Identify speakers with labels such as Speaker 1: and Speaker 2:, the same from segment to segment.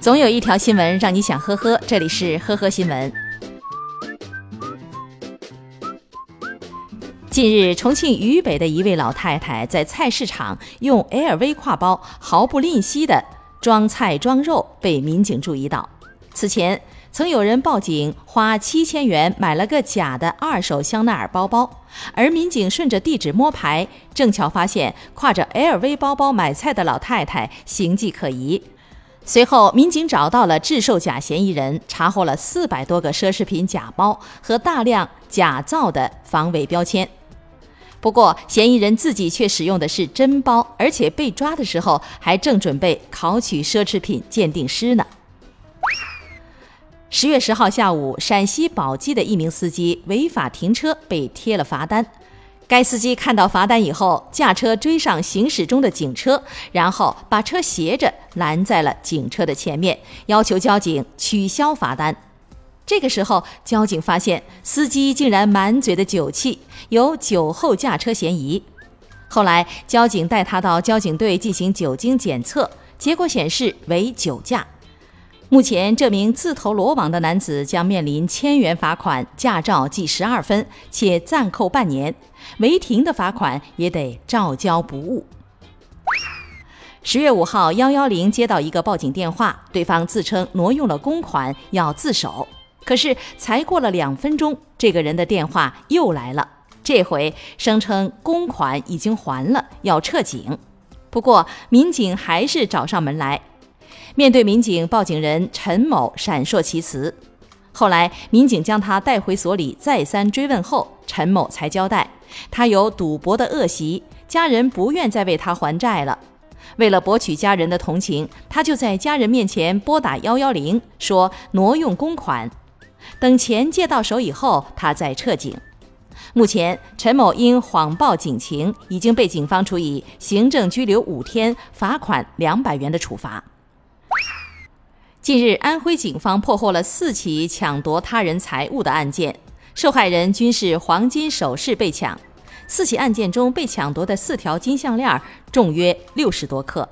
Speaker 1: 总有一条新闻让你想呵呵，这里是呵呵新闻。近日，重庆渝北的一位老太太在菜市场用 LV 挎包毫不吝惜地装菜装肉，被民警注意到。此前，曾有人报警，花七千元买了个假的二手香奈儿包包，而民警顺着地址摸排，正巧发现挎着 LV 包包买菜的老太太形迹可疑。随后，民警找到了制售假嫌疑人，查获了四百多个奢侈品假包和大量假造的防伪标签。不过，嫌疑人自己却使用的是真包，而且被抓的时候还正准备考取奢侈品鉴定师呢。十月十号下午，陕西宝鸡的一名司机违法停车被贴了罚单。该司机看到罚单以后，驾车追上行驶中的警车，然后把车斜着拦在了警车的前面，要求交警取消罚单。这个时候，交警发现司机竟然满嘴的酒气，有酒后驾车嫌疑。后来，交警带他到交警队进行酒精检测，结果显示为酒驾。目前，这名自投罗网的男子将面临千元罚款、驾照记十二分，且暂扣半年；违停的罚款也得照交不误。十月五号，幺幺零接到一个报警电话，对方自称挪用了公款，要自首。可是才过了两分钟，这个人的电话又来了，这回声称公款已经还了，要撤警。不过民警还是找上门来。面对民警，报警人陈某闪烁其词。后来，民警将他带回所里，再三追问后，陈某才交代，他有赌博的恶习，家人不愿再为他还债了。为了博取家人的同情，他就在家人面前拨打幺幺零，说挪用公款，等钱借到手以后，他再撤警。目前，陈某因谎报警情，已经被警方处以行政拘留五天、罚款两百元的处罚。近日，安徽警方破获了四起抢夺他人财物的案件，受害人均是黄金首饰被抢。四起案件中被抢夺的四条金项链重约六十多克。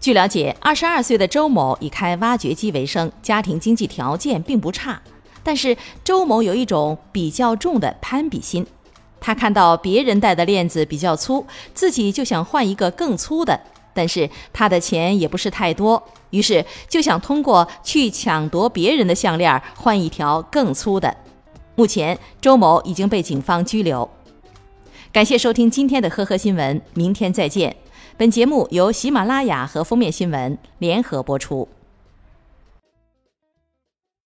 Speaker 1: 据了解，二十二岁的周某以开挖掘机为生，家庭经济条件并不差。但是周某有一种比较重的攀比心，他看到别人戴的链子比较粗，自己就想换一个更粗的。但是他的钱也不是太多，于是就想通过去抢夺别人的项链换一条更粗的。目前周某已经被警方拘留。感谢收听今天的呵呵新闻，明天再见。本节目由喜马拉雅和封面新闻联合播出。